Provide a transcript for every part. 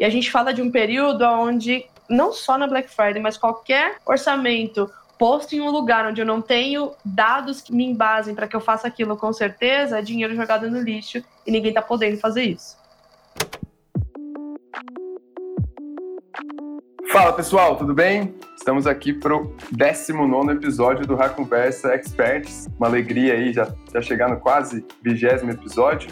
E a gente fala de um período onde, não só na Black Friday, mas qualquer orçamento posto em um lugar onde eu não tenho dados que me embasem para que eu faça aquilo com certeza, é dinheiro jogado no lixo e ninguém está podendo fazer isso. Fala pessoal, tudo bem? Estamos aqui para o 19 episódio do Ra Conversa Experts. Uma alegria aí já, já chegar no quase vigésimo episódio.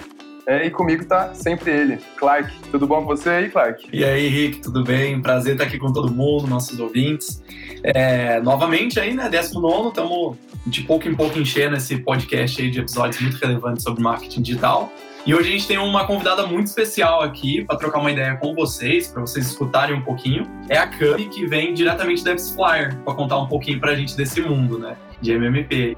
É, e comigo tá sempre ele, Clark. Tudo bom com você aí, Clark? E aí, Rick, tudo bem? Prazer estar aqui com todo mundo, nossos ouvintes. É, novamente aí, né, 19, estamos de pouco em pouco enchendo esse podcast aí de episódios muito relevantes sobre marketing digital. E hoje a gente tem uma convidada muito especial aqui para trocar uma ideia com vocês, para vocês escutarem um pouquinho. É a Cami, que vem diretamente da Flyer, para contar um pouquinho para a gente desse mundo, né, de MMP.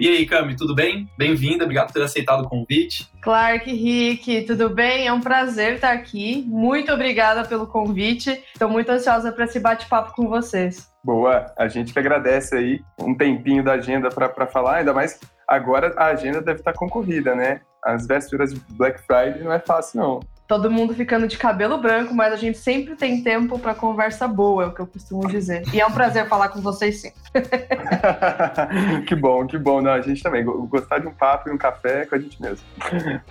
E aí, Cami, tudo bem? Bem-vinda, obrigado por ter aceitado o convite. Clark, Rick, tudo bem? É um prazer estar aqui. Muito obrigada pelo convite. Estou muito ansiosa para esse bate-papo com vocês. Boa, a gente que agradece aí um tempinho da agenda para falar, ainda mais agora a agenda deve estar concorrida, né? As vésperas de Black Friday não é fácil, não. Todo mundo ficando de cabelo branco, mas a gente sempre tem tempo para conversa boa, é o que eu costumo dizer. E é um prazer falar com vocês sim. que bom, que bom. Não, a gente também gostar de um papo e um café com a gente mesmo.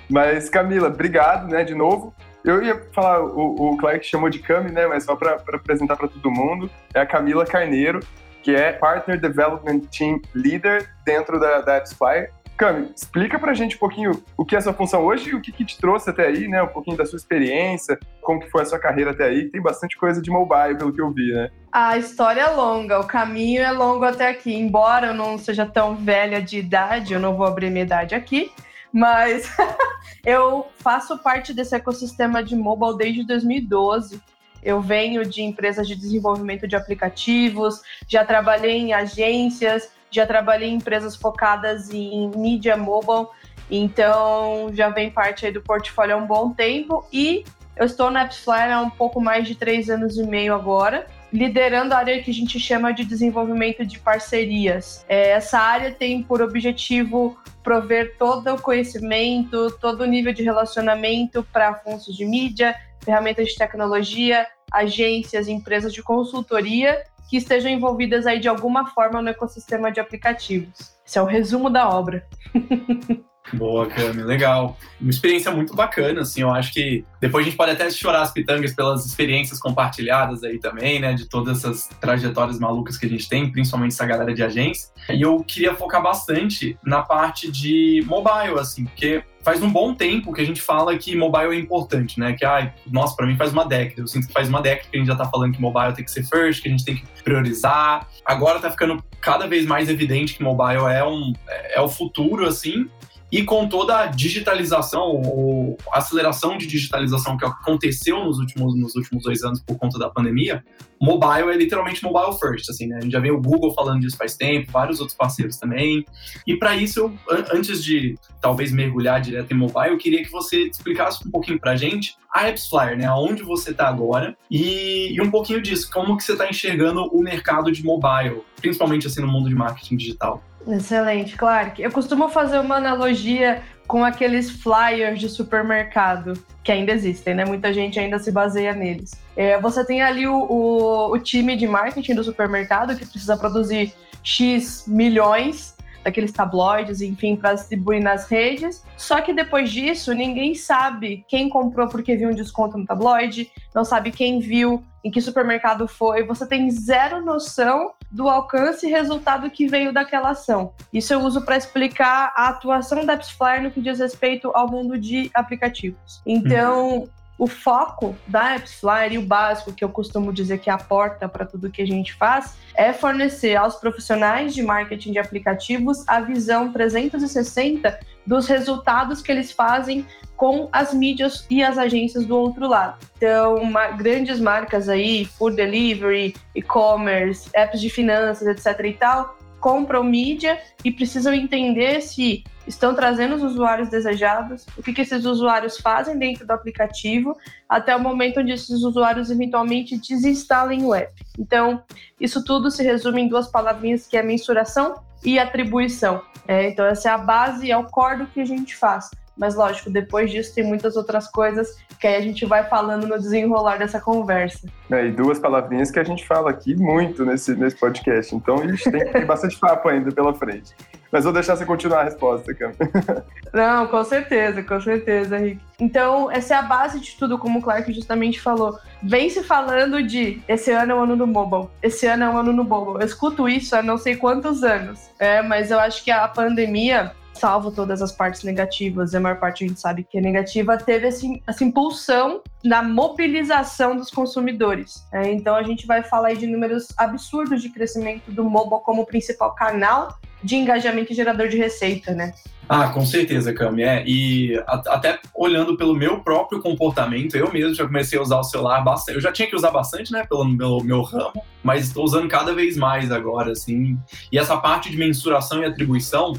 Mas Camila, obrigado, né, de novo. Eu ia falar, o, o Clark chamou de Cami, né? Mas só para apresentar para todo mundo, é a Camila Carneiro, que é Partner Development Team Leader dentro da, da AppsFire. Cami, explica pra gente um pouquinho o que é a sua função hoje e o que, que, te trouxe até aí, né? Um pouquinho da sua experiência, como que foi a sua carreira até aí. Tem bastante coisa de mobile, pelo que eu vi, né? A história é longa, o caminho é longo até aqui. Embora eu não seja tão velha de idade, eu não vou abrir minha idade aqui, mas eu faço parte desse ecossistema de mobile desde 2012. Eu venho de empresas de desenvolvimento de aplicativos, já trabalhei em agências, já trabalhei em empresas focadas em mídia mobile, então já vem parte aí do portfólio há um bom tempo e eu estou na AppsFlyer há um pouco mais de três anos e meio agora liderando a área que a gente chama de desenvolvimento de parcerias. É, essa área tem por objetivo prover todo o conhecimento, todo o nível de relacionamento para funções de mídia, ferramentas de tecnologia, agências, empresas de consultoria que estejam envolvidas aí de alguma forma no ecossistema de aplicativos. Esse é o resumo da obra. Boa, Cami, legal. Uma experiência muito bacana, assim, eu acho que depois a gente pode até chorar as pitangas pelas experiências compartilhadas aí também, né, de todas essas trajetórias malucas que a gente tem, principalmente essa galera de agência. E eu queria focar bastante na parte de mobile, assim, porque faz um bom tempo que a gente fala que mobile é importante, né? Que, ai, nossa, para mim faz uma década. Eu sinto que faz uma década que a gente já tá falando que mobile tem que ser first, que a gente tem que priorizar. Agora tá ficando cada vez mais evidente que mobile é, um, é o futuro, assim. E com toda a digitalização, ou aceleração de digitalização que aconteceu nos últimos, nos últimos dois anos por conta da pandemia, mobile é literalmente mobile first, assim, né? A gente já vê o Google falando disso faz tempo, vários outros parceiros também. E para isso, eu, antes de talvez mergulhar direto em mobile, eu queria que você explicasse um pouquinho pra gente a AppsFlyer, né? Aonde você está agora e, e, um pouquinho disso, como que você está enxergando o mercado de mobile, principalmente assim no mundo de marketing digital. Excelente, Clark. Eu costumo fazer uma analogia com aqueles flyers de supermercado que ainda existem, né? Muita gente ainda se baseia neles. É, você tem ali o, o, o time de marketing do supermercado que precisa produzir X milhões daqueles tabloides, enfim, para distribuir nas redes. Só que depois disso, ninguém sabe quem comprou porque viu um desconto no tabloide, não sabe quem viu, em que supermercado foi. Você tem zero noção do alcance e resultado que veio daquela ação. Isso eu uso para explicar a atuação da AppsFlyer no que diz respeito ao mundo de aplicativos. Então, o foco da AppsFlyer e o básico, que eu costumo dizer que é a porta para tudo que a gente faz, é fornecer aos profissionais de marketing de aplicativos a visão 360 dos resultados que eles fazem com as mídias e as agências do outro lado. Então, uma, grandes marcas aí, food delivery, e-commerce, apps de finanças, etc e tal, compram mídia e precisam entender se estão trazendo os usuários desejados, o que, que esses usuários fazem dentro do aplicativo, até o momento onde esses usuários eventualmente desinstalem o app. Então, isso tudo se resume em duas palavrinhas que é mensuração e atribuição. É, então, essa é a base, é o core do que a gente faz. Mas, lógico, depois disso tem muitas outras coisas que aí a gente vai falando no desenrolar dessa conversa. É, e duas palavrinhas que a gente fala aqui muito nesse, nesse podcast. Então, a gente tem, tem bastante papo ainda pela frente. Mas vou deixar você continuar a resposta, Cam. Não, com certeza, com certeza, Rick. Então, essa é a base de tudo, como o Clark justamente falou. Vem se falando de esse ano é o ano do mobile, esse ano é o ano do mobile. Eu escuto isso há não sei quantos anos. É, mas eu acho que a pandemia salvo todas as partes negativas, a maior parte a gente sabe que é negativa, teve essa impulsão na mobilização dos consumidores. É, então a gente vai falar de números absurdos de crescimento do mobile como principal canal de engajamento e gerador de receita, né? Ah, com certeza, Cami. É. E até olhando pelo meu próprio comportamento, eu mesmo já comecei a usar o celular bastante. Eu já tinha que usar bastante, né, pelo meu, meu ramo, mas estou usando cada vez mais agora, assim. E essa parte de mensuração e atribuição,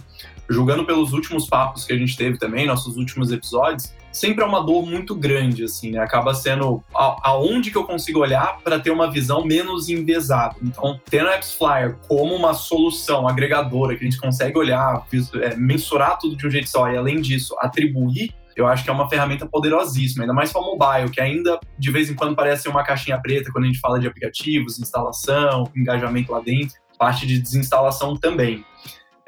julgando pelos últimos papos que a gente teve também, nossos últimos episódios, sempre é uma dor muito grande, assim, né? Acaba sendo a, aonde que eu consigo olhar para ter uma visão menos envesada. Então, tendo a AppsFlyer como uma solução agregadora que a gente consegue olhar, é, mensurar tudo de um jeito só e, além disso, atribuir eu acho que é uma ferramenta poderosíssima, ainda mais para mobile, que ainda de vez em quando parece uma caixinha preta quando a gente fala de aplicativos, instalação, engajamento lá dentro, parte de desinstalação também.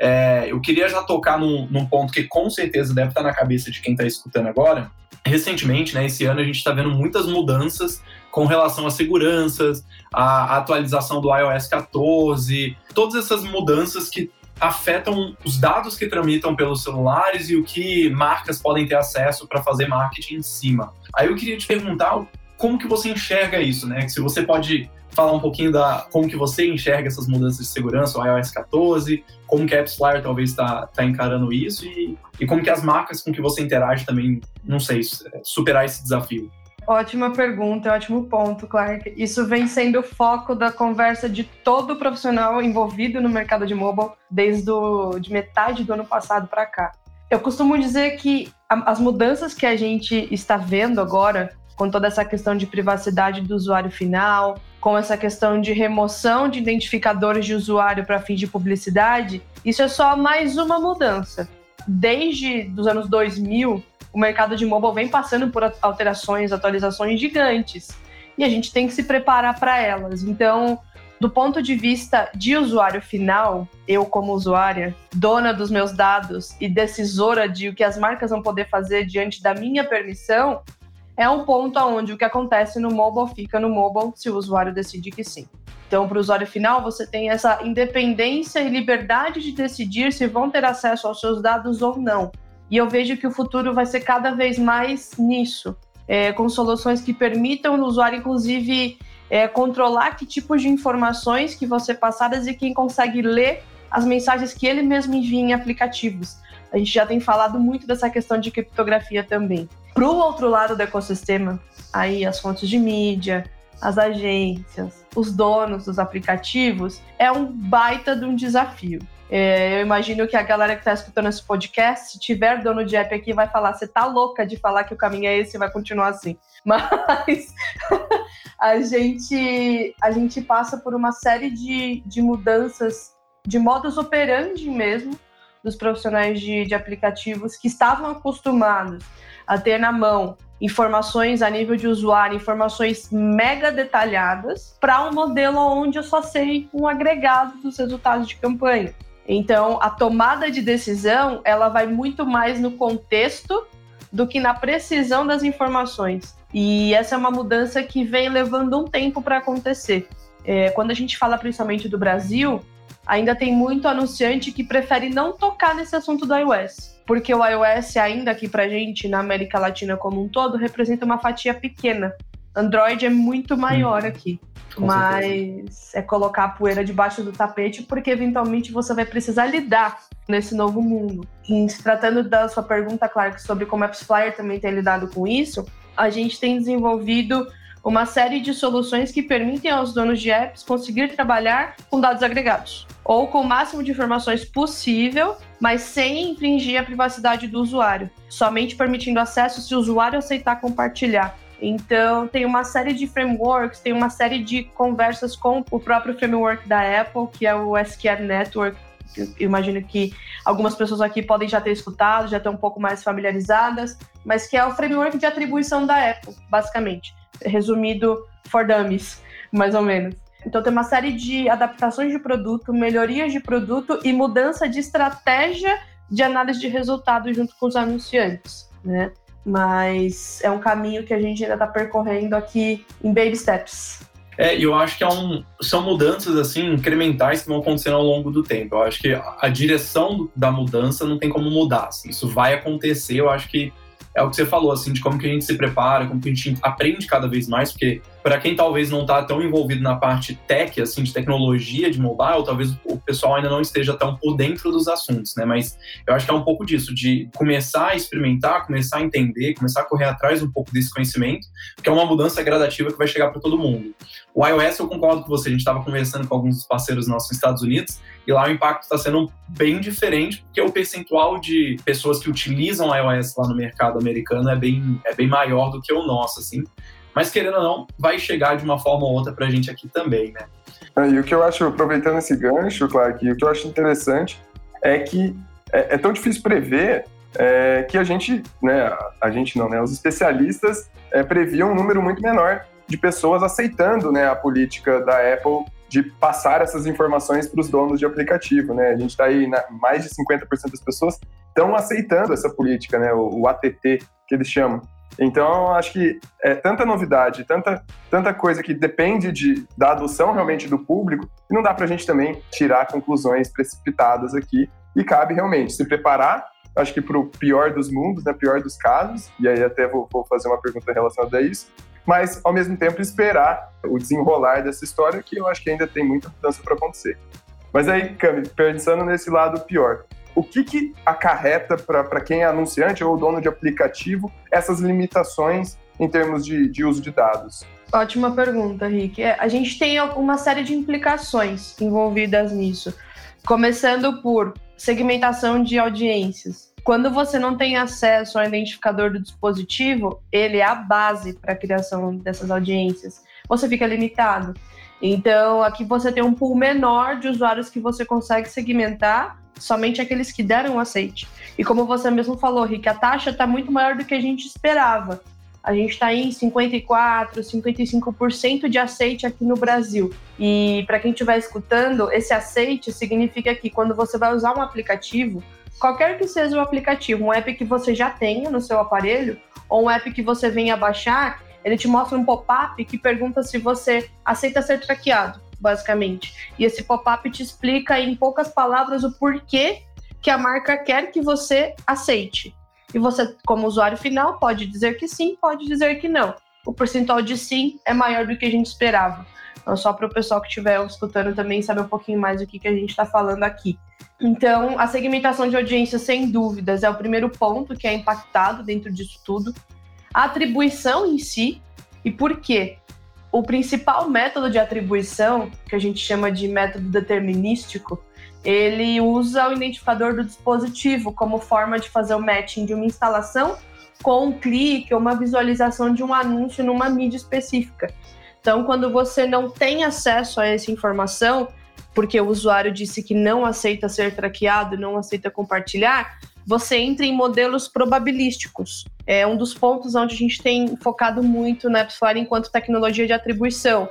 É, eu queria já tocar num, num, ponto que com certeza deve estar na cabeça de quem está escutando agora. Recentemente, né, esse ano, a gente está vendo muitas mudanças com relação às seguranças, a atualização do iOS 14, todas essas mudanças que afetam os dados que tramitam pelos celulares e o que marcas podem ter acesso para fazer marketing em cima. Aí eu queria te perguntar como que você enxerga isso, né? Se você pode falar um pouquinho da como que você enxerga essas mudanças de segurança, o iOS 14, como que a AppsFlyer talvez está tá encarando isso e, e como que as marcas com que você interage também, não sei, superar esse desafio. Ótima pergunta, ótimo ponto, Clark. Isso vem sendo o foco da conversa de todo profissional envolvido no mercado de mobile desde de metade do ano passado para cá. Eu costumo dizer que as mudanças que a gente está vendo agora com toda essa questão de privacidade do usuário final, com essa questão de remoção de identificadores de usuário para fins de publicidade, isso é só mais uma mudança. Desde os anos 2000, o mercado de mobile vem passando por alterações, atualizações gigantes, e a gente tem que se preparar para elas. Então, do ponto de vista de usuário final, eu como usuária, dona dos meus dados e decisora de o que as marcas vão poder fazer diante da minha permissão, é um ponto onde o que acontece no mobile fica no mobile se o usuário decide que sim. Então, para o usuário final, você tem essa independência e liberdade de decidir se vão ter acesso aos seus dados ou não. E eu vejo que o futuro vai ser cada vez mais nisso, é, com soluções que permitam o usuário, inclusive, é, controlar que tipos de informações que vão ser passadas e quem consegue ler as mensagens que ele mesmo envia em aplicativos. A gente já tem falado muito dessa questão de criptografia também. Para o outro lado do ecossistema, aí as fontes de mídia, as agências, os donos dos aplicativos, é um baita de um desafio. É, eu imagino que a galera que está escutando esse podcast, se tiver dono de app aqui, vai falar: você tá louca de falar que o caminho é esse e vai continuar assim. Mas a gente, a gente passa por uma série de, de mudanças de modus operandi mesmo dos profissionais de, de aplicativos que estavam acostumados a ter na mão informações a nível de usuário, informações mega detalhadas, para um modelo onde eu só sei um agregado dos resultados de campanha. Então, a tomada de decisão, ela vai muito mais no contexto do que na precisão das informações. E essa é uma mudança que vem levando um tempo para acontecer. É, quando a gente fala principalmente do Brasil, ainda tem muito anunciante que prefere não tocar nesse assunto do iOS. Porque o iOS, ainda aqui pra gente, na América Latina como um todo, representa uma fatia pequena. Android é muito maior hum, aqui. mas certeza. é colocar a poeira debaixo do tapete, porque eventualmente você vai precisar lidar nesse novo mundo. E se tratando da sua pergunta, Clark, sobre como a AppsFlyer também tem lidado com isso, a gente tem desenvolvido uma série de soluções que permitem aos donos de apps conseguir trabalhar com dados agregados ou com o máximo de informações possível, mas sem infringir a privacidade do usuário, somente permitindo acesso se o usuário aceitar compartilhar. Então, tem uma série de frameworks, tem uma série de conversas com o próprio framework da Apple, que é o SQL Network, Eu imagino que algumas pessoas aqui podem já ter escutado, já estão um pouco mais familiarizadas, mas que é o framework de atribuição da Apple, basicamente. Resumido for dummies, mais ou menos. Então tem uma série de adaptações de produto, melhorias de produto e mudança de estratégia de análise de resultados junto com os anunciantes, né? Mas é um caminho que a gente ainda está percorrendo aqui em baby steps. É, eu acho que é um, são mudanças assim incrementais que vão acontecendo ao longo do tempo. Eu acho que a direção da mudança não tem como mudar. Assim, isso vai acontecer. Eu acho que é o que você falou, assim, de como que a gente se prepara, como que a gente aprende cada vez mais, porque para quem talvez não está tão envolvido na parte tech, assim, de tecnologia de mobile, talvez o pessoal ainda não esteja tão por dentro dos assuntos, né? Mas eu acho que é um pouco disso, de começar a experimentar, começar a entender, começar a correr atrás um pouco desse conhecimento, porque é uma mudança gradativa que vai chegar para todo mundo. O iOS, eu concordo com você, a gente estava conversando com alguns parceiros nossos nos Estados Unidos, e lá o impacto está sendo bem diferente, porque o percentual de pessoas que utilizam iOS lá no mercado americano é bem, é bem maior do que o nosso, assim. Mas querendo ou não, vai chegar de uma forma ou outra para a gente aqui também, né? É, e o que eu acho, aproveitando esse gancho, Clark, o que eu acho interessante é que é, é tão difícil prever é, que a gente, né, a gente não, né, os especialistas é, previam um número muito menor de pessoas aceitando né, a política da Apple de passar essas informações para os donos de aplicativo, né? A gente está aí, na, mais de 50% das pessoas estão aceitando essa política, né? O, o ATT que eles chamam. Então, acho que é tanta novidade, tanta, tanta coisa que depende de, da adoção realmente do público, que não dá para a gente também tirar conclusões precipitadas aqui. E cabe realmente se preparar, acho que para o pior dos mundos, né, pior dos casos, e aí até vou, vou fazer uma pergunta relacionada a isso, mas ao mesmo tempo esperar o desenrolar dessa história, que eu acho que ainda tem muita mudança para acontecer. Mas aí, Cami, pensando nesse lado pior, o que, que acarreta para quem é anunciante ou dono de aplicativo essas limitações em termos de, de uso de dados? Ótima pergunta, Rick. É, a gente tem uma série de implicações envolvidas nisso, começando por segmentação de audiências. Quando você não tem acesso ao identificador do dispositivo, ele é a base para a criação dessas audiências. Você fica limitado. Então, aqui você tem um pool menor de usuários que você consegue segmentar, somente aqueles que deram o aceite. E como você mesmo falou, Rick, a taxa está muito maior do que a gente esperava. A gente está em 54, 55% de aceite aqui no Brasil. E para quem estiver escutando, esse aceite significa que quando você vai usar um aplicativo, qualquer que seja o aplicativo, um app que você já tenha no seu aparelho, ou um app que você venha baixar, ele te mostra um pop-up que pergunta se você aceita ser traqueado, basicamente. E esse pop-up te explica em poucas palavras o porquê que a marca quer que você aceite. E você, como usuário final, pode dizer que sim, pode dizer que não. O percentual de sim é maior do que a gente esperava. Então, só para o pessoal que estiver escutando também saber um pouquinho mais do que, que a gente está falando aqui. Então, a segmentação de audiência, sem dúvidas, é o primeiro ponto que é impactado dentro disso tudo. A atribuição em si, e por quê? O principal método de atribuição, que a gente chama de método determinístico, ele usa o identificador do dispositivo como forma de fazer o matching de uma instalação com um clique ou uma visualização de um anúncio numa mídia específica. Então, quando você não tem acesso a essa informação, porque o usuário disse que não aceita ser traqueado, não aceita compartilhar, você entra em modelos probabilísticos. É um dos pontos onde a gente tem focado muito na AppsFlyer enquanto tecnologia de atribuição,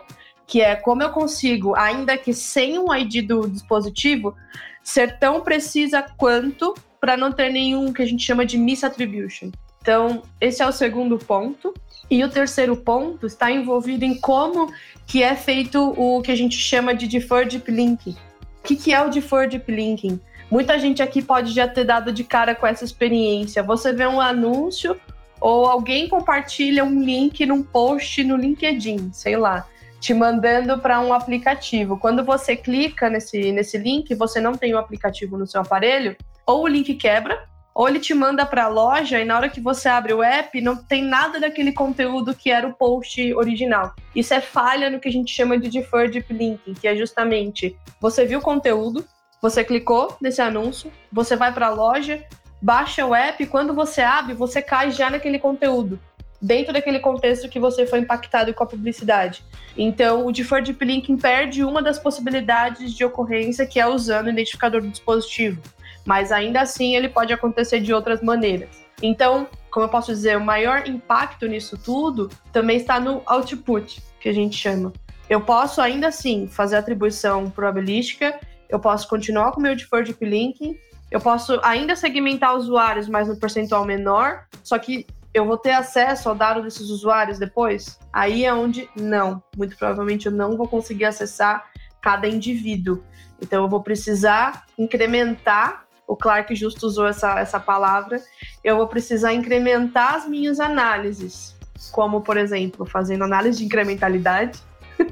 que é como eu consigo, ainda que sem um ID do dispositivo, ser tão precisa quanto para não ter nenhum que a gente chama de misattribution. Então, esse é o segundo ponto. E o terceiro ponto está envolvido em como que é feito o que a gente chama de deferred deep linking. O que, que é o deferred deep linking? Muita gente aqui pode já ter dado de cara com essa experiência. Você vê um anúncio ou alguém compartilha um link num post no LinkedIn, sei lá, te mandando para um aplicativo. Quando você clica nesse, nesse link, você não tem o aplicativo no seu aparelho, ou o link quebra, ou ele te manda para a loja e na hora que você abre o app não tem nada daquele conteúdo que era o post original. Isso é falha no que a gente chama de deferred linking, que é justamente você viu o conteúdo, você clicou nesse anúncio, você vai para a loja, baixa o app, quando você abre, você cai já naquele conteúdo. dentro daquele contexto que você foi impactado com a publicidade. Então, o deferred linking perde uma das possibilidades de ocorrência que é usando o identificador do dispositivo, mas ainda assim ele pode acontecer de outras maneiras. Então, como eu posso dizer, o maior impacto nisso tudo também está no output, que a gente chama. Eu posso ainda assim fazer atribuição probabilística, eu posso continuar com o meu deferred linking, eu posso ainda segmentar usuários, mas no percentual menor, só que eu vou ter acesso ao dado desses usuários depois? Aí é onde não. Muito provavelmente eu não vou conseguir acessar cada indivíduo. Então eu vou precisar incrementar. O Clark justo usou essa, essa palavra. Eu vou precisar incrementar as minhas análises, como por exemplo, fazendo análise de incrementalidade.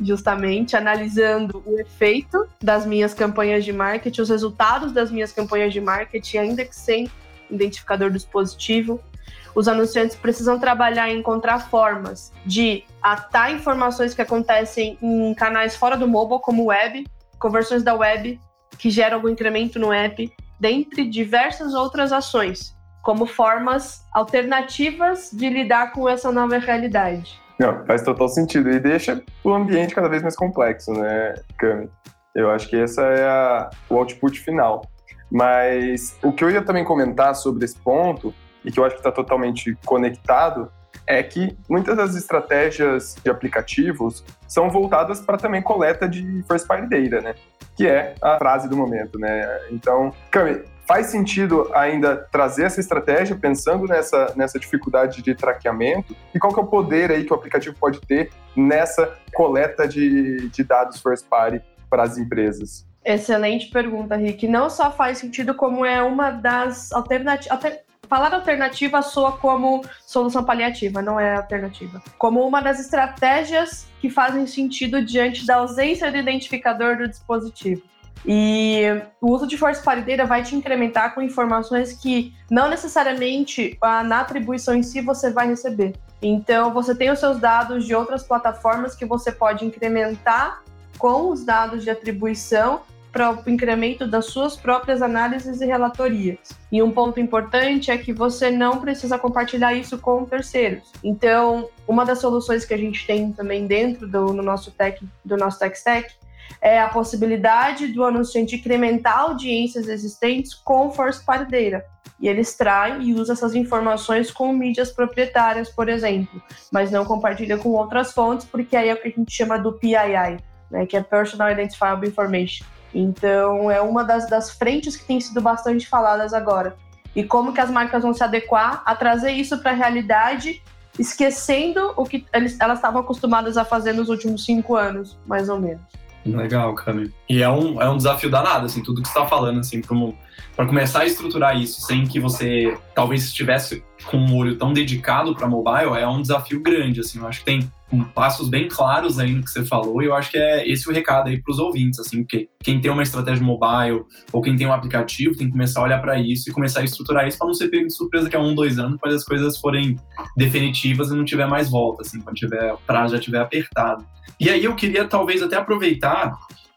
justamente analisando o efeito das minhas campanhas de marketing, os resultados das minhas campanhas de marketing, ainda que sem identificador dispositivo. Os anunciantes precisam trabalhar e encontrar formas de atar informações que acontecem em canais fora do mobile, como web, conversões da web, que geram algum incremento no app, dentre diversas outras ações, como formas alternativas de lidar com essa nova realidade. Não, faz total sentido. E deixa o ambiente cada vez mais complexo, né, Cami? Eu acho que esse é a, o output final. Mas o que eu ia também comentar sobre esse ponto, e que eu acho que está totalmente conectado, é que muitas das estratégias de aplicativos são voltadas para também coleta de first party data, né? Que é a frase do momento, né? Então, Cami, faz sentido ainda trazer essa estratégia pensando nessa, nessa dificuldade de traqueamento? E qual que é o poder aí que o aplicativo pode ter nessa coleta de, de dados first party para as empresas? Excelente pergunta, Rick. Não só faz sentido, como é uma das alternativas. Falar alternativa soa como solução paliativa, não é alternativa. Como uma das estratégias que fazem sentido diante da ausência do identificador do dispositivo. E o uso de força parideira vai te incrementar com informações que não necessariamente na atribuição em si você vai receber. Então, você tem os seus dados de outras plataformas que você pode incrementar com os dados de atribuição para o incremento das suas próprias análises e relatorias. E um ponto importante é que você não precisa compartilhar isso com terceiros. Então, uma das soluções que a gente tem também dentro do no nosso tech, do nosso tech stack é a possibilidade do anunciante incrementar audiências existentes com força parideira. E ele extrai e usa essas informações com mídias proprietárias, por exemplo, mas não compartilha com outras fontes, porque aí é o que a gente chama do PII, né, que é Personal Identifiable Information. Então, é uma das, das frentes que tem sido bastante faladas agora. E como que as marcas vão se adequar a trazer isso para a realidade, esquecendo o que eles, elas estavam acostumadas a fazer nos últimos cinco anos, mais ou menos. Legal, Cami. E é um, é um desafio danado, assim, tudo que você está falando, assim, para começar a estruturar isso sem que você talvez estivesse com um olho tão dedicado para mobile, é um desafio grande, assim, eu acho que tem um, passos bem claros aí no que você falou, e eu acho que é esse o recado aí para os ouvintes, assim, porque quem tem uma estratégia mobile ou quem tem um aplicativo tem que começar a olhar para isso e começar a estruturar isso para não ser pego de surpresa que é um, dois anos, quando as coisas forem definitivas e não tiver mais volta, assim, quando tiver, o prazo já tiver apertado. E aí eu queria talvez até aproveitar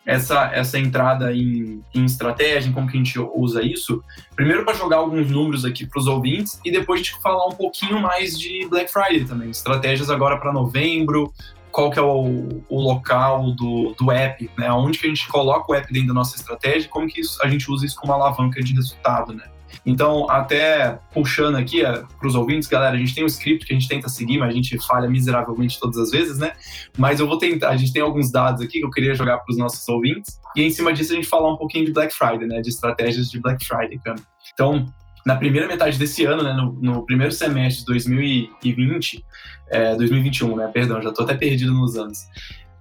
essa, essa entrada em, em estratégia, em como que a gente usa isso, primeiro para jogar alguns números aqui para os ouvintes e depois gente falar um pouquinho mais de Black Friday também, estratégias agora para novembro, qual que é o, o local do, do app, né? Onde que a gente coloca o app dentro da nossa estratégia, como que isso, a gente usa isso como alavanca de resultado, né? Então, até puxando aqui é, para os ouvintes, galera, a gente tem um script que a gente tenta seguir, mas a gente falha miseravelmente todas as vezes, né? Mas eu vou tentar, a gente tem alguns dados aqui que eu queria jogar para os nossos ouvintes, e em cima disso a gente falar um pouquinho de Black Friday, né? De estratégias de Black Friday, cara. Então, na primeira metade desse ano, né, no, no primeiro semestre de 2020, é, 2021, né, perdão, já estou até perdido nos anos,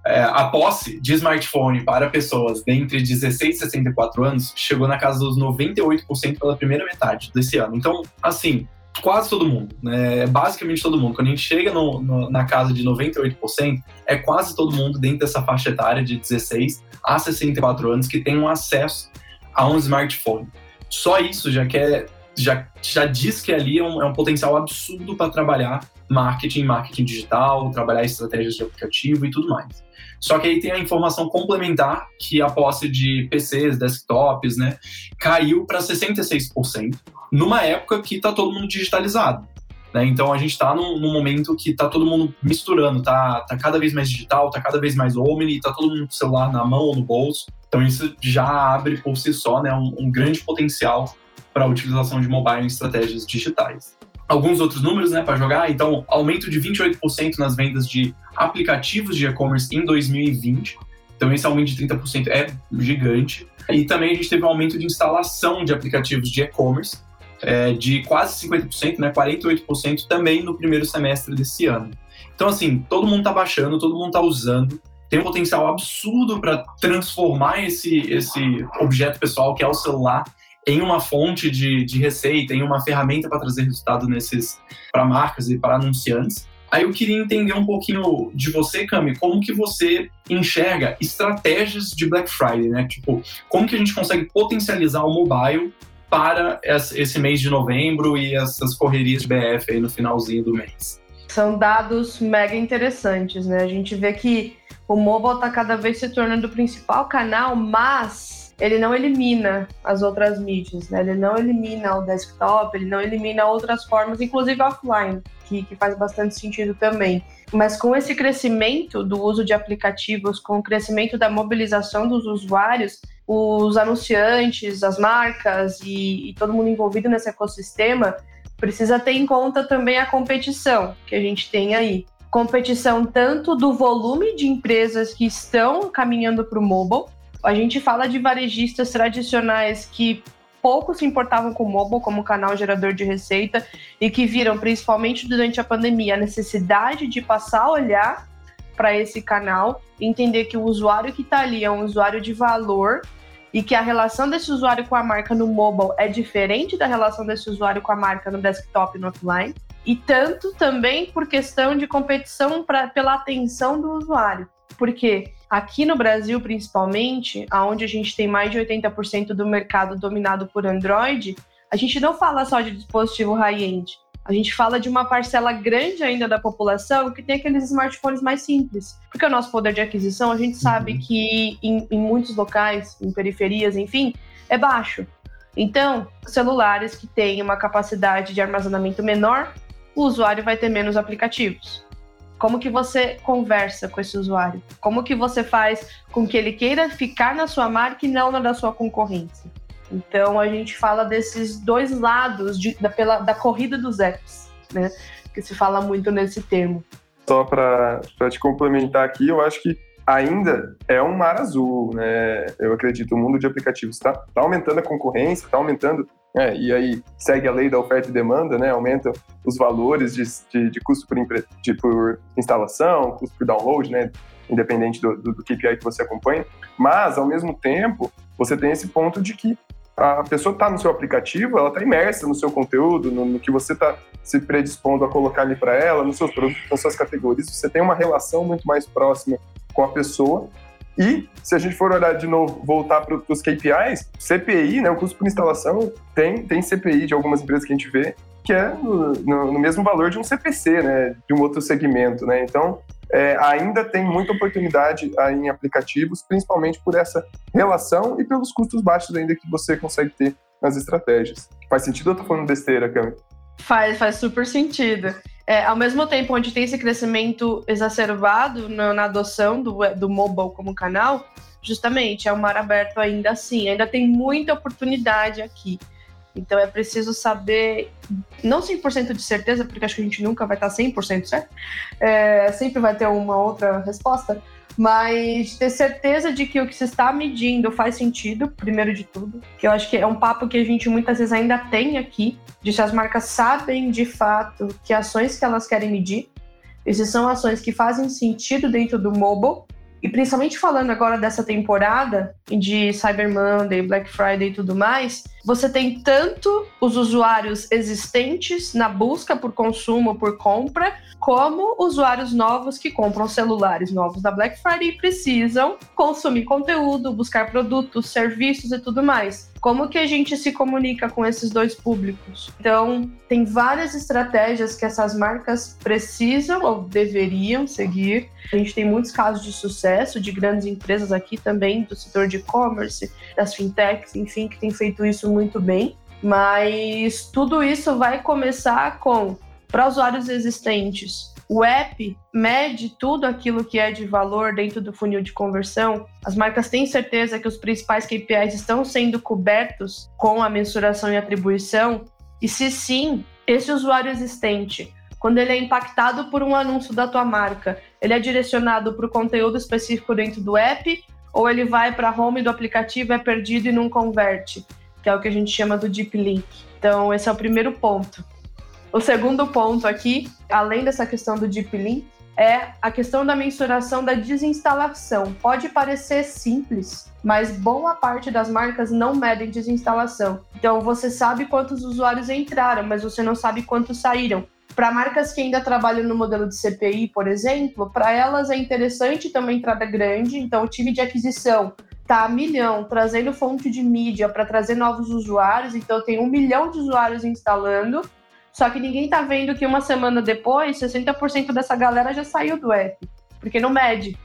é, a posse de smartphone para pessoas dentre 16 e 64 anos chegou na casa dos 98% pela primeira metade desse ano. Então, assim, quase todo mundo, né? Basicamente todo mundo. Quando a gente chega no, no, na casa de 98%, é quase todo mundo dentro dessa faixa etária de 16 a 64 anos que tem um acesso a um smartphone. Só isso já quer já, já diz que ali é um, é um potencial absurdo para trabalhar marketing, marketing digital, trabalhar estratégias de aplicativo e tudo mais. Só que aí tem a informação complementar que a posse de PCs, desktops, né, caiu para 66%, numa época que está todo mundo digitalizado. Né? Então a gente está num, num, momento que está todo mundo misturando, tá, tá cada vez mais digital, tá cada vez mais omni, tá todo mundo com o celular na mão ou no bolso. Então isso já abre por si só né, um, um grande potencial para a utilização de mobile em estratégias digitais. Alguns outros números né, para jogar, então aumento de 28% nas vendas de aplicativos de e-commerce em 2020. Então esse aumento de 30% é gigante. E também a gente teve um aumento de instalação de aplicativos de e-commerce é, de quase 50%, né, 48% também no primeiro semestre desse ano. Então, assim, todo mundo está baixando, todo mundo está usando, tem um potencial absurdo para transformar esse, esse objeto pessoal que é o celular em uma fonte de, de receita, em uma ferramenta para trazer resultado nesses para marcas e para anunciantes. Aí eu queria entender um pouquinho de você, Cami, como que você enxerga estratégias de Black Friday, né? Tipo, como que a gente consegue potencializar o mobile para esse mês de novembro e essas correrias de BF aí no finalzinho do mês? São dados mega interessantes, né? A gente vê que o mobile está cada vez se tornando o principal canal, mas ele não elimina as outras mídias, né? Ele não elimina o desktop, ele não elimina outras formas, inclusive offline, que, que faz bastante sentido também. Mas com esse crescimento do uso de aplicativos, com o crescimento da mobilização dos usuários, os anunciantes, as marcas e, e todo mundo envolvido nesse ecossistema precisa ter em conta também a competição que a gente tem aí. Competição tanto do volume de empresas que estão caminhando para o mobile. A gente fala de varejistas tradicionais que pouco se importavam com o mobile como canal gerador de receita e que viram, principalmente durante a pandemia, a necessidade de passar a olhar para esse canal, entender que o usuário que está ali é um usuário de valor e que a relação desse usuário com a marca no mobile é diferente da relação desse usuário com a marca no desktop e no offline, e tanto também por questão de competição pra, pela atenção do usuário. Porque aqui no Brasil, principalmente, onde a gente tem mais de 80% do mercado dominado por Android, a gente não fala só de dispositivo high-end. A gente fala de uma parcela grande ainda da população que tem aqueles smartphones mais simples. Porque o nosso poder de aquisição, a gente sabe uhum. que em, em muitos locais, em periferias, enfim, é baixo. Então, celulares que têm uma capacidade de armazenamento menor, o usuário vai ter menos aplicativos. Como que você conversa com esse usuário? Como que você faz com que ele queira ficar na sua marca e não na da sua concorrência? Então a gente fala desses dois lados de, da, pela, da corrida dos apps, né? Que se fala muito nesse termo. Só para te complementar aqui, eu acho que ainda é um mar azul, né? Eu acredito, o mundo de aplicativos está tá aumentando a concorrência, está aumentando, é, e aí segue a lei da oferta e demanda, né? Aumenta os valores de, de, de custo por, de, por, instalação, custo por download, né? Independente do, do, do KPI que você acompanha. Mas, ao mesmo tempo, você tem esse ponto de que a pessoa está no seu aplicativo, ela está imersa no seu conteúdo, no, no que você está se predispondo a colocar ali para ela, nos seus produtos, nas suas categorias. Você tem uma relação muito mais próxima com a pessoa. E, se a gente for olhar de novo, voltar para os KPIs, CPI, né, o custo por instalação, tem, tem CPI de algumas empresas que a gente vê, que é no, no, no mesmo valor de um CPC, né, de um outro segmento. Né? Então, é, ainda tem muita oportunidade em aplicativos, principalmente por essa relação e pelos custos baixos ainda que você consegue ter nas estratégias. Faz sentido ou eu tô falando besteira, Cami? Faz, faz super sentido. É, ao mesmo tempo onde tem esse crescimento exacerbado na, na adoção do, do mobile como canal, justamente é um mar aberto ainda assim, ainda tem muita oportunidade aqui. Então é preciso saber, não 100% de certeza, porque acho que a gente nunca vai estar 100% certo, é, sempre vai ter uma outra resposta, mas ter certeza de que o que se está medindo faz sentido, primeiro de tudo, que eu acho que é um papo que a gente muitas vezes ainda tem aqui, de se as marcas sabem de fato que ações que elas querem medir, e se são ações que fazem sentido dentro do mobile, e principalmente falando agora dessa temporada de Cyber Monday, Black Friday e tudo mais, você tem tanto os usuários existentes na busca por consumo, por compra, como usuários novos que compram celulares novos da Black Friday e precisam consumir conteúdo, buscar produtos, serviços e tudo mais. Como que a gente se comunica com esses dois públicos? Então, tem várias estratégias que essas marcas precisam ou deveriam seguir. A gente tem muitos casos de sucesso de grandes empresas aqui também do setor de e-commerce, das fintechs, enfim, que têm feito isso muito bem. Mas tudo isso vai começar com para usuários existentes, o app mede tudo aquilo que é de valor dentro do funil de conversão. As marcas têm certeza que os principais KPIs estão sendo cobertos com a mensuração e atribuição? E se sim, esse usuário existente, quando ele é impactado por um anúncio da tua marca, ele é direcionado para o conteúdo específico dentro do app ou ele vai para a home do aplicativo, é perdido e não converte, que é o que a gente chama do deep link. Então, esse é o primeiro ponto. O segundo ponto aqui, além dessa questão do deep link, é a questão da mensuração da desinstalação. Pode parecer simples, mas boa parte das marcas não medem desinstalação. Então você sabe quantos usuários entraram, mas você não sabe quantos saíram. Para marcas que ainda trabalham no modelo de CPI, por exemplo, para elas é interessante ter uma entrada grande, então o time de aquisição tá a milhão trazendo fonte de mídia para trazer novos usuários, então tem um milhão de usuários instalando só que ninguém tá vendo que uma semana depois, 60% dessa galera já saiu do app, porque não mede.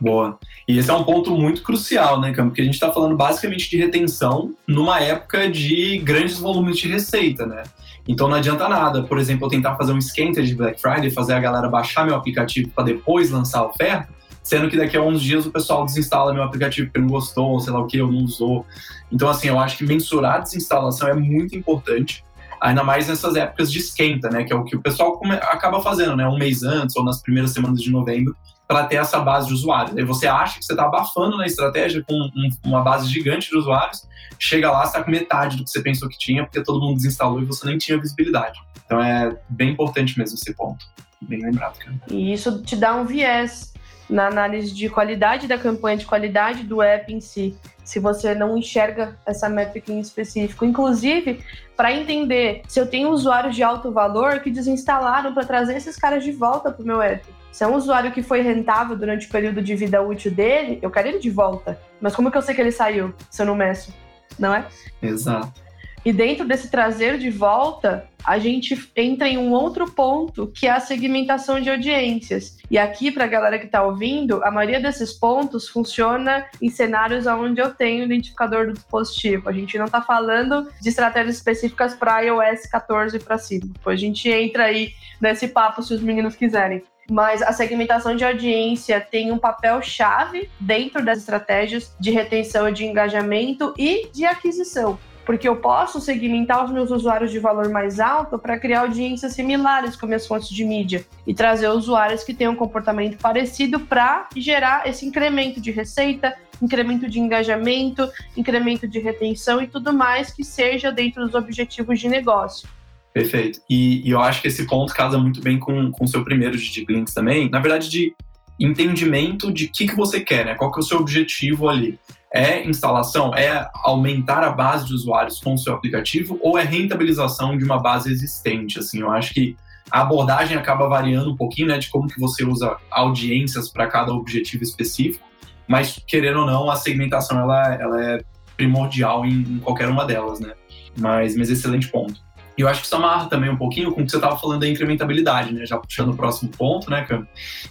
Boa. E esse é um ponto muito crucial, né, Cam? Porque a gente está falando basicamente de retenção numa época de grandes volumes de receita, né? Então não adianta nada, por exemplo, eu tentar fazer um esquenta de Black Friday, fazer a galera baixar meu aplicativo para depois lançar a oferta, sendo que daqui a uns dias o pessoal desinstala meu aplicativo porque não gostou, ou sei lá o que, ou não usou. Então, assim, eu acho que mensurar a desinstalação é muito importante ainda mais nessas épocas de esquenta, né? Que é o que o pessoal acaba fazendo, né? Um mês antes ou nas primeiras semanas de novembro, para ter essa base de usuários. Aí você acha que você está abafando na estratégia com um, uma base gigante de usuários, chega lá, está com metade do que você pensou que tinha, porque todo mundo desinstalou e você nem tinha visibilidade. Então é bem importante mesmo esse ponto. Bem lembrado, cara. E isso te dá um viés na análise de qualidade da campanha, de qualidade do app em si, se você não enxerga essa métrica em específico. Inclusive, para entender se eu tenho usuários de alto valor que desinstalaram para trazer esses caras de volta para o meu app. Se é um usuário que foi rentável durante o período de vida útil dele, eu quero ele de volta. Mas como que eu sei que ele saiu se eu não meço? Não é? Exato. E dentro desse trazer de volta, a gente entra em um outro ponto, que é a segmentação de audiências. E aqui, para a galera que está ouvindo, a maioria desses pontos funciona em cenários onde eu tenho identificador do dispositivo. A gente não está falando de estratégias específicas para iOS 14 para cima. Depois a gente entra aí nesse papo se os meninos quiserem mas a segmentação de audiência tem um papel chave dentro das estratégias de retenção de engajamento e de aquisição porque eu posso segmentar os meus usuários de valor mais alto para criar audiências similares com minhas fontes de mídia e trazer usuários que tenham um comportamento parecido para gerar esse incremento de receita, incremento de engajamento, incremento de retenção e tudo mais que seja dentro dos objetivos de negócio. Perfeito. E, e eu acho que esse ponto casa muito bem com o seu primeiro de links também. Na verdade, de entendimento de o que, que você quer, né? Qual que é o seu objetivo ali é instalação, é aumentar a base de usuários com o seu aplicativo ou é rentabilização de uma base existente? Assim, eu acho que a abordagem acaba variando um pouquinho, né, de como que você usa audiências para cada objetivo específico, mas querendo ou não, a segmentação ela, ela é primordial em, em qualquer uma delas, né? Mas, mas excelente ponto. E eu acho que isso amarra também um pouquinho com o que você estava falando da incrementabilidade, né? Já puxando o próximo ponto, né, Cam?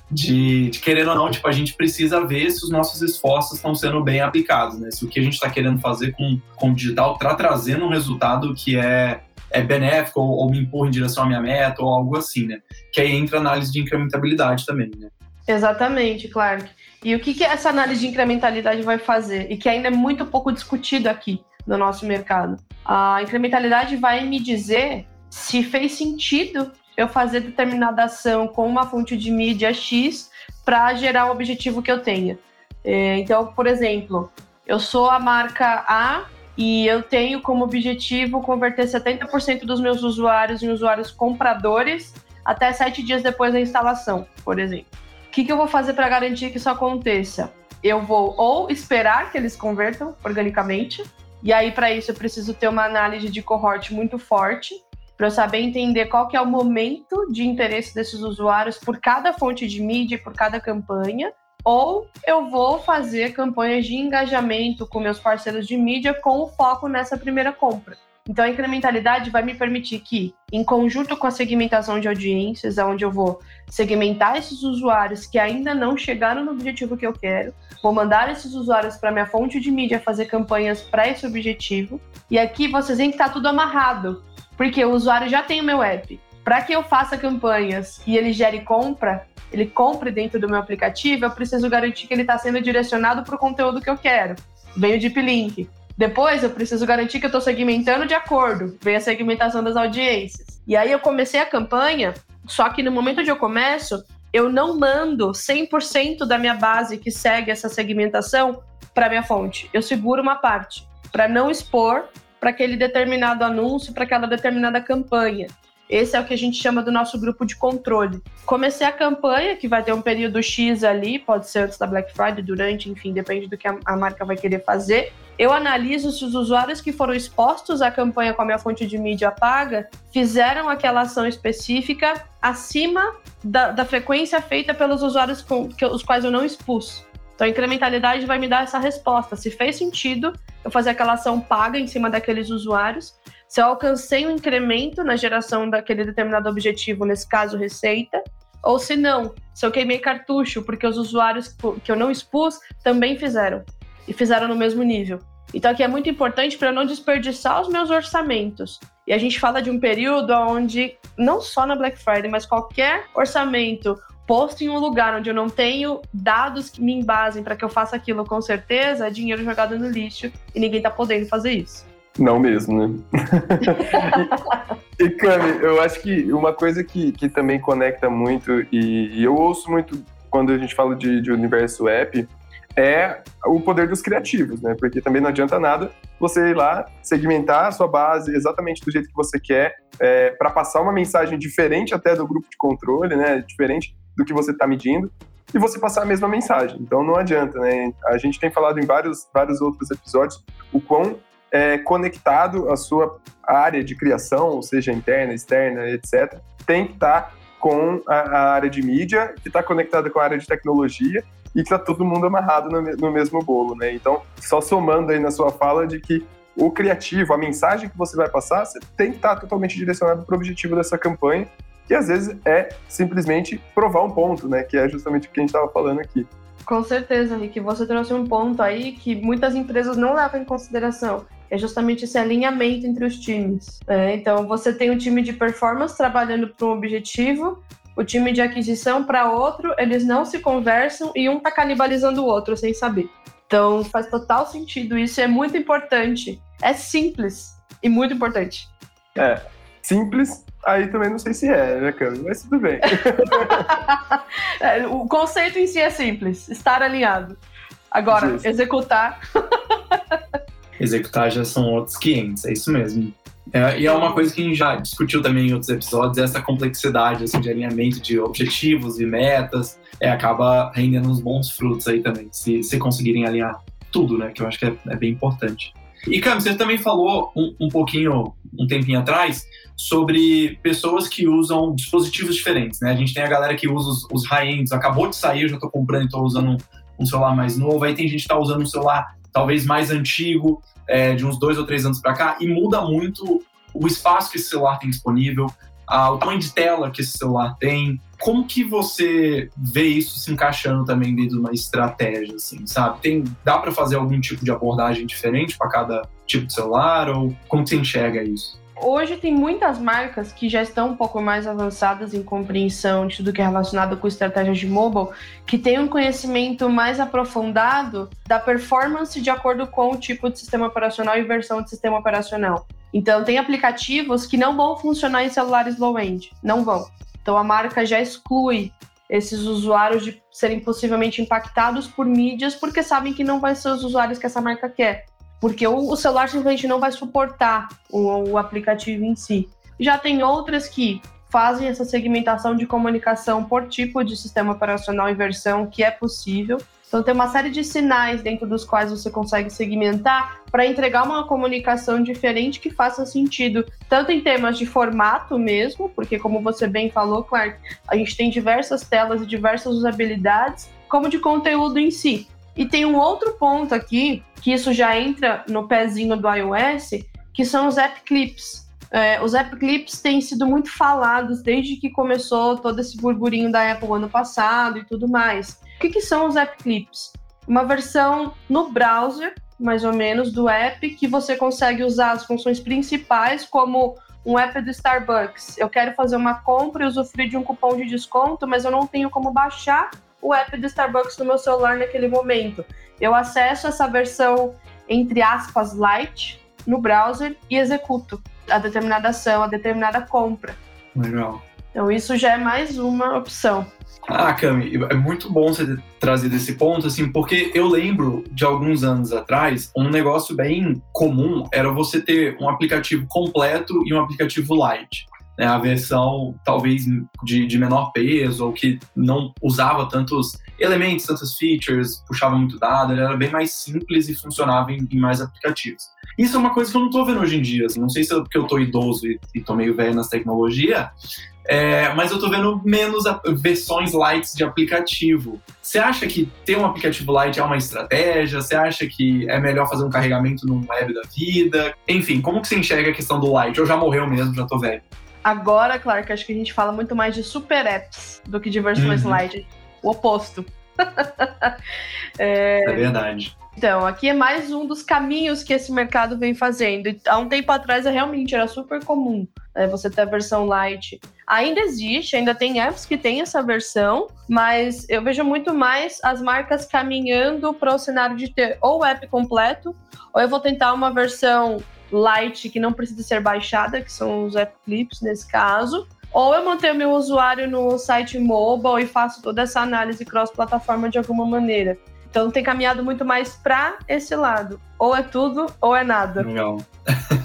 De, de querer ou não, tipo, a gente precisa ver se os nossos esforços estão sendo bem aplicados, né? Se o que a gente está querendo fazer com, com o digital está trazendo um resultado que é, é benéfico ou, ou me empurra em direção à minha meta ou algo assim, né? Que aí entra a análise de incrementabilidade também, né? Exatamente, Clark. E o que, que essa análise de incrementalidade vai fazer? E que ainda é muito pouco discutido aqui no nosso mercado. A incrementalidade vai me dizer se fez sentido eu fazer determinada ação com uma fonte de mídia X para gerar o objetivo que eu tenha. É, então, por exemplo, eu sou a marca A e eu tenho como objetivo converter 70% dos meus usuários em usuários compradores até sete dias depois da instalação, por exemplo. O que, que eu vou fazer para garantir que isso aconteça? Eu vou ou esperar que eles convertam organicamente, e aí, para isso, eu preciso ter uma análise de cohort muito forte, para eu saber entender qual que é o momento de interesse desses usuários por cada fonte de mídia, por cada campanha, ou eu vou fazer campanhas de engajamento com meus parceiros de mídia com o foco nessa primeira compra. Então, a incrementalidade vai me permitir que, em conjunto com a segmentação de audiências, onde eu vou segmentar esses usuários que ainda não chegaram no objetivo que eu quero, vou mandar esses usuários para minha fonte de mídia fazer campanhas para esse objetivo. E aqui vocês veem que está tudo amarrado, porque o usuário já tem o meu app. para que eu faça campanhas e ele gere compra, ele compre dentro do meu aplicativo, eu preciso garantir que ele está sendo direcionado para o conteúdo que eu quero. Vem o Deep Link. Depois, eu preciso garantir que eu estou segmentando de acordo. Vem a segmentação das audiências. E aí, eu comecei a campanha, só que no momento onde eu começo, eu não mando 100% da minha base que segue essa segmentação para minha fonte. Eu seguro uma parte para não expor para aquele determinado anúncio, para aquela determinada campanha. Esse é o que a gente chama do nosso grupo de controle. Comecei a campanha, que vai ter um período X ali, pode ser antes da Black Friday, durante, enfim, depende do que a, a marca vai querer fazer. Eu analiso se os usuários que foram expostos à campanha com a minha fonte de mídia paga fizeram aquela ação específica acima da, da frequência feita pelos usuários com que, os quais eu não expus. Então, a incrementalidade vai me dar essa resposta. Se fez sentido eu fazer aquela ação paga em cima daqueles usuários, se eu alcancei um incremento na geração daquele determinado objetivo, nesse caso, receita, ou se não, se eu queimei cartucho, porque os usuários que eu não expus também fizeram, e fizeram no mesmo nível. Então aqui é muito importante para não desperdiçar os meus orçamentos. E a gente fala de um período onde, não só na Black Friday, mas qualquer orçamento posto em um lugar onde eu não tenho dados que me embasem para que eu faça aquilo com certeza, é dinheiro jogado no lixo e ninguém está podendo fazer isso. Não mesmo, né? e, e Cami, eu acho que uma coisa que, que também conecta muito, e, e eu ouço muito quando a gente fala de, de universo app, é o poder dos criativos, né? Porque também não adianta nada você ir lá segmentar a sua base exatamente do jeito que você quer, é, para passar uma mensagem diferente até do grupo de controle, né? Diferente do que você está medindo, e você passar a mesma mensagem. Então não adianta, né? A gente tem falado em vários, vários outros episódios o quão é, conectado a sua área de criação, seja interna, externa, etc., tem que estar tá com a, a, área de mídia, que está conectada com a área de tecnologia e que está todo mundo amarrado no, no, mesmo bolo, né? Então, só somando aí na sua fala de que o criativo, a mensagem que você vai passar, você tem que estar tá totalmente direcionado para o objetivo dessa campanha e às vezes é simplesmente provar um ponto, né? Que é justamente o que a gente estava falando aqui. Com certeza, Rick. Você trouxe um ponto aí que muitas empresas não levam em consideração é justamente esse alinhamento entre os times. É, então, você tem um time de performance trabalhando para um objetivo, o time de aquisição para outro, eles não se conversam e um está canibalizando o outro sem saber. Então, faz total sentido isso, é muito importante. É simples e muito importante. É, simples, aí também não sei se é, né, Cami? Mas tudo bem. é, o conceito em si é simples, estar alinhado. Agora, Justo. executar. executar já são outros 500, é isso mesmo. É, e é uma coisa que a gente já discutiu também em outros episódios, essa complexidade assim, de alinhamento de objetivos e metas, é, acaba rendendo uns bons frutos aí também, se, se conseguirem alinhar tudo, né? Que eu acho que é, é bem importante. E, Cam, você também falou um, um, pouquinho, um tempinho atrás, sobre pessoas que usam dispositivos diferentes, né? A gente tem a galera que usa os, os high-ends, acabou de sair, eu já estou comprando e estou usando um, celular mais novo, aí tem gente que está usando um celular talvez mais antigo, é, de uns dois ou três anos para cá, e muda muito o espaço que esse celular tem disponível, a, o tamanho de tela que esse celular tem. Como que você vê isso se encaixando também dentro de uma estratégia, assim, sabe? Tem, dá para fazer algum tipo de abordagem diferente para cada tipo de celular ou como você enxerga isso? Hoje tem muitas marcas que já estão um pouco mais avançadas em compreensão de tudo que é relacionado com estratégias de mobile, que têm um conhecimento mais aprofundado da performance de acordo com o tipo de sistema operacional e versão de sistema operacional. Então, tem aplicativos que não vão funcionar em celulares low-end, não vão. Então, a marca já exclui esses usuários de serem possivelmente impactados por mídias porque sabem que não vai ser os usuários que essa marca quer porque o, celular simplesmente não vai suportar o, o aplicativo em si. Já tem outras que fazem essa segmentação de comunicação por tipo de sistema operacional e versão que é possível. Então tem uma série de sinais dentro dos quais você consegue segmentar para entregar uma comunicação diferente que faça sentido, tanto em temas de formato mesmo, porque como você bem falou, Clark, a gente tem diversas telas e diversas usabilidades, como de conteúdo em si. E tem um outro ponto aqui, que isso já entra no pezinho do iOS, que são os app clips. É, os app clips têm sido muito falados desde que começou todo esse burburinho da Apple ano passado e tudo mais. O que, que são os app clips? Uma versão no browser, mais ou menos, do app, que você consegue usar as funções principais, como um app do Starbucks. Eu quero fazer uma compra e usufruir de um cupom de desconto, mas eu não tenho como baixar o app do Starbucks no meu celular naquele momento. Eu acesso essa versão, entre aspas, light no browser e executo a determinada ação, a determinada compra. Legal. Então, isso já é mais uma opção. Ah, Cami, é muito bom você ter trazido esse ponto, assim, porque eu lembro de alguns anos atrás, um negócio bem comum era você ter um aplicativo completo e um aplicativo light. Né, a versão talvez de, de menor peso ou que não usava tantos elementos, tantas features, puxava muito dado, ele era bem mais simples e funcionava em, em mais aplicativos. Isso é uma coisa que eu não estou vendo hoje em dia. Assim, não sei se é porque eu estou idoso e, estou meio velho nas tecnologias, é, mas eu estou vendo menos versões lights de aplicativo. Você acha que ter um aplicativo light é uma estratégia? Você acha que é melhor fazer um carregamento no web da vida? Enfim, como que você enxerga a questão do light? Eu já morreu mesmo, já estou velho. Agora, claro que acho que a gente fala muito mais de super apps do que de versões uhum. light. O oposto. é... é verdade. Então, aqui é mais um dos caminhos que esse mercado vem fazendo. Há um tempo atrás, realmente era super comum né, você ter a versão light. Ainda existe, ainda tem apps que tem essa versão, mas eu vejo muito mais as marcas caminhando para o cenário de ter ou o app completo, ou eu vou tentar uma versão light que não precisa ser baixada, que são os app clips nesse caso, ou eu mantenho meu usuário no site mobile e faço toda essa análise cross-plataforma de alguma maneira. Então tem caminhado muito mais para esse lado. Ou é tudo ou é nada. Legal.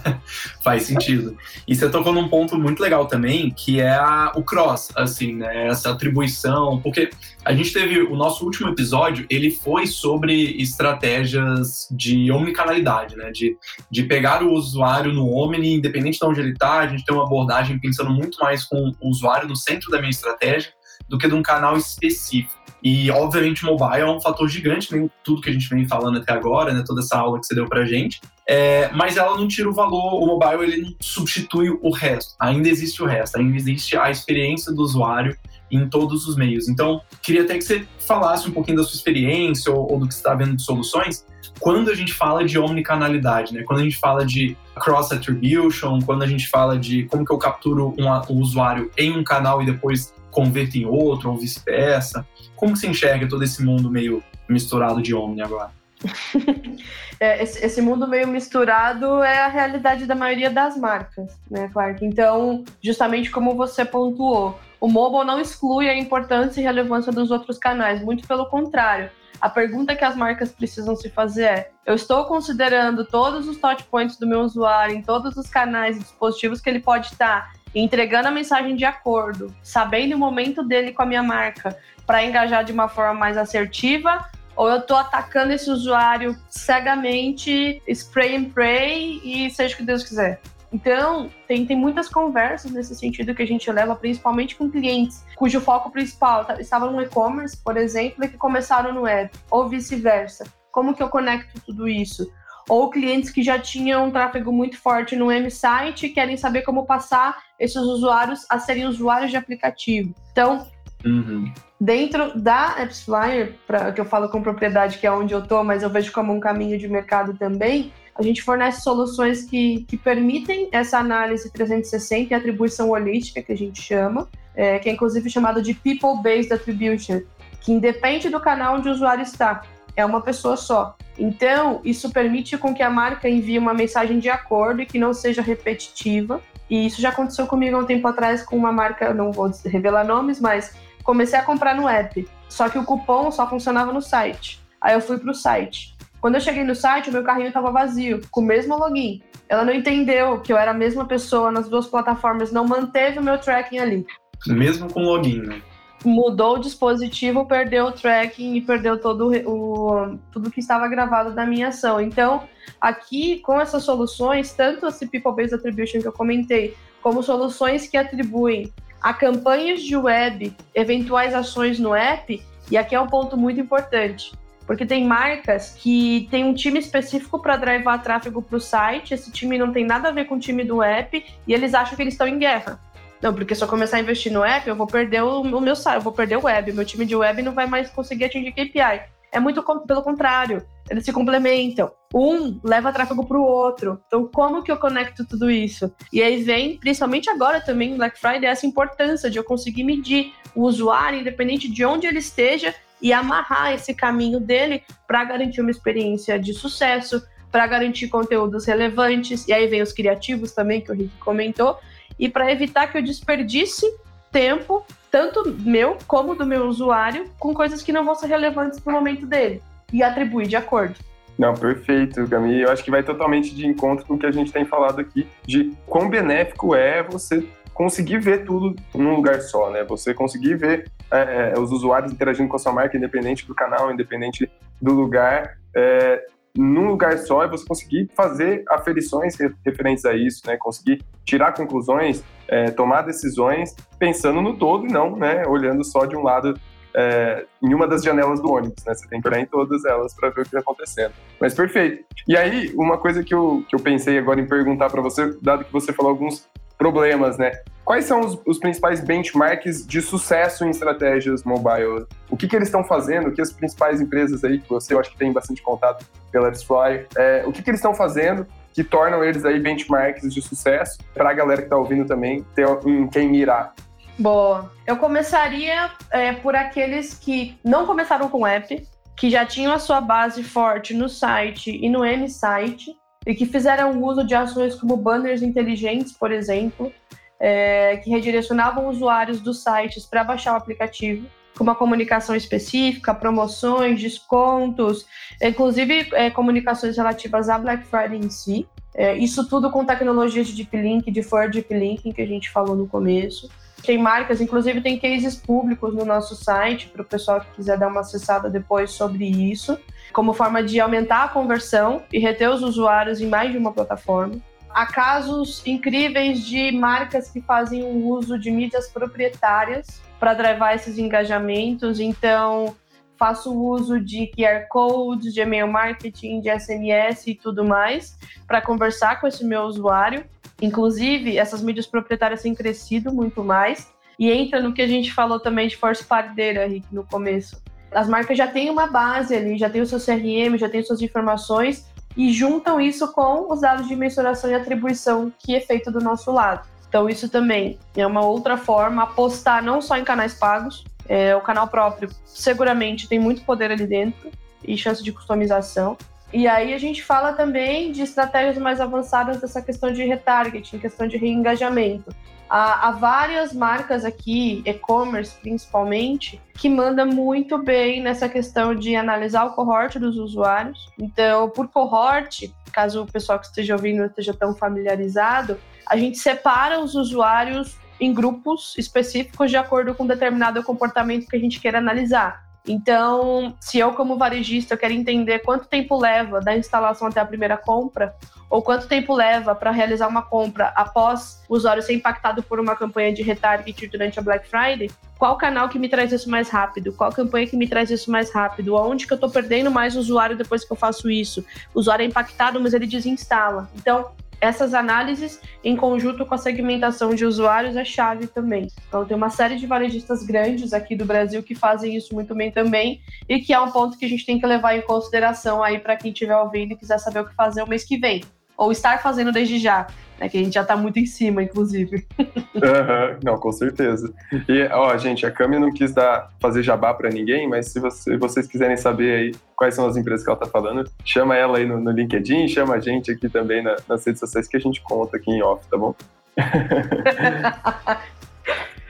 Faz sentido. E você tocou num ponto muito legal também, que é a, o cross, assim, né? Essa atribuição, porque a gente teve o nosso último episódio, ele foi sobre estratégias de omnicanalidade, né? De, de pegar o usuário no Omni, independente de onde ele está, a gente tem uma abordagem pensando muito mais com o usuário no centro da minha estratégia do que de um canal específico. E, obviamente, mobile é um fator gigante, nem tudo que a gente vem falando até agora, né, toda essa aula que você deu pra gente. É, mas ela não tira o valor, o mobile ele não substitui o resto. Ainda existe o resto, ainda existe a experiência do usuário em todos os meios. Então, queria até que você falasse um pouquinho da sua experiência ou, ou do que você está vendo de soluções quando a gente fala de omnicanalidade, né? Quando a gente fala de cross attribution, quando a gente fala de como que eu capturo um, um usuário em um canal e depois converto em outro ou vice-versa. Como você enxerga todo esse mundo meio misturado de Omni agora? é, esse, esse, mundo meio misturado é a realidade da maioria das marcas, né, Clark? Então, justamente como você pontuou, o mobile não exclui a importância e relevância dos outros canais, muito pelo contrário. A pergunta que as marcas precisam se fazer é: eu estou considerando todos os touch points do meu usuário em todos os canais e dispositivos que ele pode estar entregando a mensagem de acordo, sabendo o momento dele com a minha marca, para engajar de uma forma mais assertiva, ou eu estou atacando esse usuário cegamente, spray and pray e seja o que Deus quiser. Então, tem, tem muitas conversas nesse sentido que a gente leva, principalmente com clientes cujo foco principal tá, estava no e-commerce, por exemplo, e que começaram no web, ou vice-versa. Como que eu conecto tudo isso? Ou clientes que já tinham um tráfego muito forte no M-Site e querem saber como passar esses usuários a serem usuários de aplicativo. Então, uhum. Dentro da AppsFlyer, que eu falo com propriedade, que é onde eu estou, mas eu vejo como um caminho de mercado também, a gente fornece soluções que, que permitem essa análise 360 e atribuição holística, que a gente chama, é, que é inclusive chamado de People-Based Attribution, que independe do canal onde o usuário está é uma pessoa só. Então, isso permite com que a marca envie uma mensagem de acordo e que não seja repetitiva. E isso já aconteceu comigo há um tempo atrás com uma marca, não vou revelar nomes, mas comecei a comprar no app. Só que o cupom só funcionava no site. Aí eu fui para o site. Quando eu cheguei no site, o meu carrinho estava vazio, com o mesmo login. Ela não entendeu que eu era a mesma pessoa nas duas plataformas, não manteve o meu tracking ali. Mesmo com login, né? mudou o dispositivo, perdeu o tracking e perdeu todo o tudo que estava gravado da minha ação. Então, aqui com essas soluções, tanto esse People Based Attribution que eu comentei, como soluções que atribuem a campanhas de web eventuais ações no app, e aqui é um ponto muito importante. Porque tem marcas que tem um time específico para drivar tráfego para o site, esse time não tem nada a ver com o time do app, e eles acham que eles estão em guerra. Não, porque se eu começar a investir no app, eu vou perder o meu site, eu vou perder o web, meu time de web não vai mais conseguir atingir KPI. É muito pelo contrário, eles se complementam. Um leva tráfego para o outro. Então, como que eu conecto tudo isso? E aí vem, principalmente agora também Black Friday, essa importância de eu conseguir medir o usuário, independente de onde ele esteja, e amarrar esse caminho dele para garantir uma experiência de sucesso, para garantir conteúdos relevantes. E aí vem os criativos também, que o Rick comentou, e para evitar que eu desperdice tempo, tanto meu como do meu usuário, com coisas que não vão ser relevantes no momento dele. E atribuir de acordo. Não, perfeito, Gami. Eu acho que vai totalmente de encontro com o que a gente tem falado aqui, de quão benéfico é você conseguir ver tudo num lugar só, né? Você conseguir ver é, é os usuários interagindo com a sua marca, independente do canal, independente do lugar, é, num lugar só, e você conseguir fazer aferições referentes a isso, né? Conseguir tirar conclusões, é, tomar decisões pensando no todo e não, né? Olhando só de um lado é, em uma das janelas do ônibus, né? Você tem que olhar em todas elas para ver o que está acontecendo. Mas perfeito. E aí, uma coisa que eu, que eu pensei agora em perguntar para você, dado que você falou alguns problemas, né? Quais são os, os, principais benchmarks de sucesso em estratégias mobile? O que, que eles estão fazendo? O que as principais empresas aí, que você eu acho que tem bastante contato pela AppsFly, é, o que, que eles estão fazendo que tornam eles aí benchmarks de sucesso para a galera que está ouvindo também ter em quem mirar? Boa. Eu começaria é, por aqueles que não começaram com app, que já tinham a sua base forte no site e no M-Site, e que fizeram uso de ações como banners inteligentes, por exemplo, é, que redirecionavam usuários dos sites para baixar o aplicativo, com uma comunicação específica, promoções, descontos, inclusive é, comunicações relativas à Black Friday em si. É, isso tudo com tecnologias de deep link, de for deep linking, que a gente falou no começo. Tem marcas, inclusive tem cases públicos no nosso site para o pessoal que quiser dar uma acessada depois sobre isso, como forma de aumentar a conversão e reter os usuários em mais de uma plataforma. Há casos incríveis de marcas que fazem o uso de mídias proprietárias para drivar esses engajamentos. Então, faço uso de QR codes, de e-mail marketing, de SMS e tudo mais para conversar com esse meu usuário Inclusive, essas mídias proprietárias têm crescido muito mais. E entra no que a gente falou também de force pardeira, Rick, no começo. As marcas já têm uma base ali, já tem o seu CRM, já tem suas informações e juntam isso com os dados de mensuração e atribuição que é feito do nosso lado. Então, isso também é uma outra forma, apostar não só em canais pagos, é, o canal próprio seguramente tem muito poder ali dentro e chance de customização, e aí a gente fala também de estratégias mais avançadas dessa questão de retargeting, questão de reengajamento. Há, há várias marcas aqui, e-commerce principalmente, que manda muito bem nessa questão de analisar o cohort dos usuários. Então, por cohort, caso o pessoal que esteja ouvindo não esteja tão familiarizado, a gente separa os usuários em grupos específicos de acordo com determinado comportamento que a gente queira analisar. Então, se eu, como varejista, eu quero entender quanto tempo leva da instalação até a primeira compra, ou quanto tempo leva para realizar uma compra após o usuário ser impactado por uma campanha de retarget durante a Black Friday, qual canal que me traz isso mais rápido? Qual campanha que me traz isso mais rápido? Onde que eu estou perdendo mais usuário depois que eu faço isso? O usuário é impactado, mas ele desinstala. Então, essas análises, em conjunto com a segmentação de usuários, é chave também. Então, tem uma série de varejistas grandes aqui do Brasil que fazem isso muito bem também, e que é um ponto que a gente tem que levar em consideração aí para quem estiver ouvindo e quiser saber o que fazer o mês que vem ou estar fazendo desde já, né, que a gente já está muito em cima, inclusive. Uhum, não, com certeza. E, ó, gente, a Cami não quis dar, fazer jabá para ninguém, mas se você, vocês quiserem saber aí quais são as empresas que ela está falando, chama ela aí no, no, LinkedIn, chama a gente aqui também na, nas redes sociais que a gente conta aqui em off, tá bom?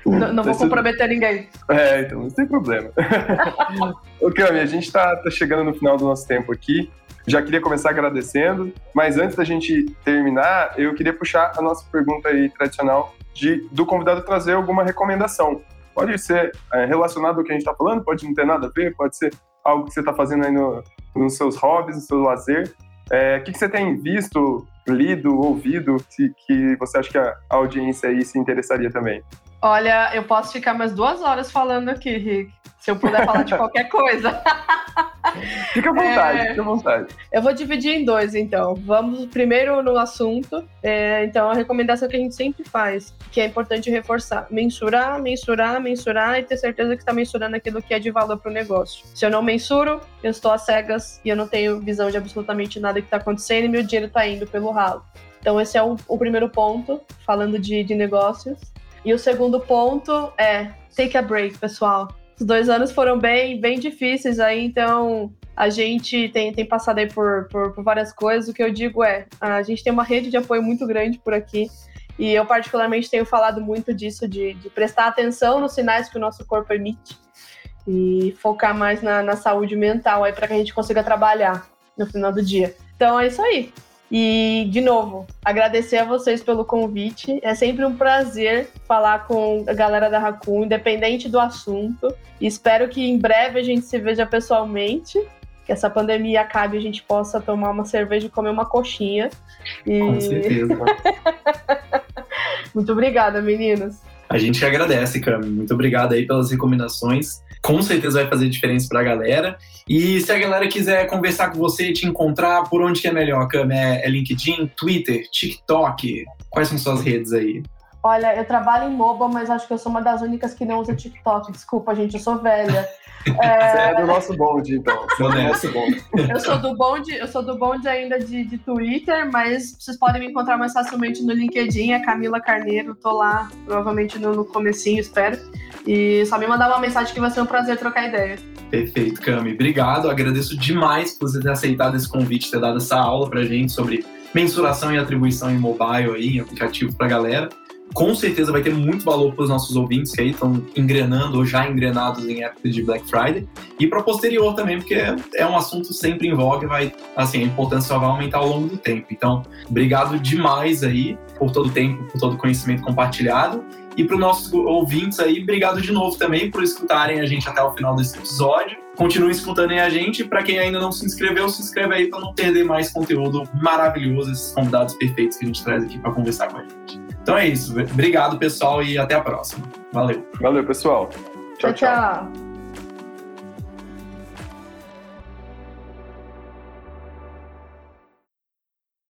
Não, não vou comprometer ninguém. É, então não tem problema. Ô, Cami, a gente está tá chegando no final do nosso tempo aqui. Já queria começar agradecendo, mas antes da gente terminar, eu queria puxar a nossa pergunta aí tradicional de, do convidado trazer alguma recomendação. Pode ser é, relacionado ao que a gente está falando, pode não ter nada a ver, pode ser algo que você está fazendo aí no, nos seus hobbies, no seu lazer. É, o que, que, você tem visto, lido, ouvido, que, que você acha que a audiência aí se interessaria também? Olha, eu posso ficar mais duas horas falando aqui, Rick. Se eu puder falar de qualquer coisa. Fica à vontade, é... fica à vontade. Eu vou dividir em dois, então. Vamos primeiro no assunto. É, então, a recomendação que a gente sempre faz, que é importante reforçar: mensurar, mensurar, mensurar e ter certeza que está mensurando aquilo que é de valor para o negócio. Se eu não mensuro, eu estou às cegas e eu não tenho visão de absolutamente nada que está acontecendo e meu dinheiro está indo pelo ralo. Então, esse é o, o primeiro ponto, falando de, de negócios. E o segundo ponto é take a break, pessoal. Os dois anos foram bem, bem difíceis aí, então a gente tem, tem passado aí por, por, por, várias coisas. O que eu digo é, a gente tem uma rede de apoio muito grande por aqui. E eu particularmente tenho falado muito disso, de, de prestar atenção nos sinais que o nosso corpo emite e focar mais na, na saúde mental aí para que a gente consiga trabalhar no final do dia. Então é isso aí. E, de novo, agradecer a vocês pelo convite. É sempre um prazer falar com a galera da Raccoon, independente do assunto. E espero que em breve a gente se veja pessoalmente. Que essa pandemia acabe e a gente possa tomar uma cerveja e comer uma coxinha. E... Com certeza. Muito obrigada, meninos. A gente agradece, Cami. Muito obrigado aí pelas recomendações com certeza vai fazer diferença para a galera. E se a galera quiser conversar com você, te encontrar, por onde que é melhor, Cam? É, é LinkedIn, Twitter, TikTok? Quais são suas redes aí? Olha, eu trabalho em MOBA, mas acho que eu sou uma das únicas que não usa TikTok. Desculpa, gente, eu sou velha. É, é do nosso bonde, então. Sou do nosso bonde. Eu sou do bonde, eu sou do bonde ainda de, de Twitter, mas vocês podem me encontrar mais facilmente no LinkedIn, é Camila Carneiro, tô lá, provavelmente no, no comecinho, espero. E só me mandar uma mensagem que vai ser um prazer trocar ideia. Perfeito, Cami. Obrigado. Agradeço demais por você ter aceitado esse convite, ter dado essa aula pra gente sobre mensuração e atribuição em mobile aí, em aplicativo pra galera. Com certeza vai ter muito valor para os nossos ouvintes que aí estão engrenando ou já engrenados em época de Black Friday. E para posterior também, porque é um assunto sempre em voga vai, assim, a importância só vai aumentar ao longo do tempo. Então, obrigado demais aí por todo o tempo, por todo o conhecimento compartilhado. E para os nossos ouvintes aí, obrigado de novo também por escutarem a gente até o final desse episódio. Continue escutando aí a gente. Para quem ainda não se inscreveu, se inscreve aí para não perder mais conteúdo maravilhoso, esses convidados perfeitos que a gente traz aqui para conversar com a gente. Então é isso. Obrigado, pessoal, e até a próxima. Valeu. Valeu, pessoal. tchau. tchau. tchau.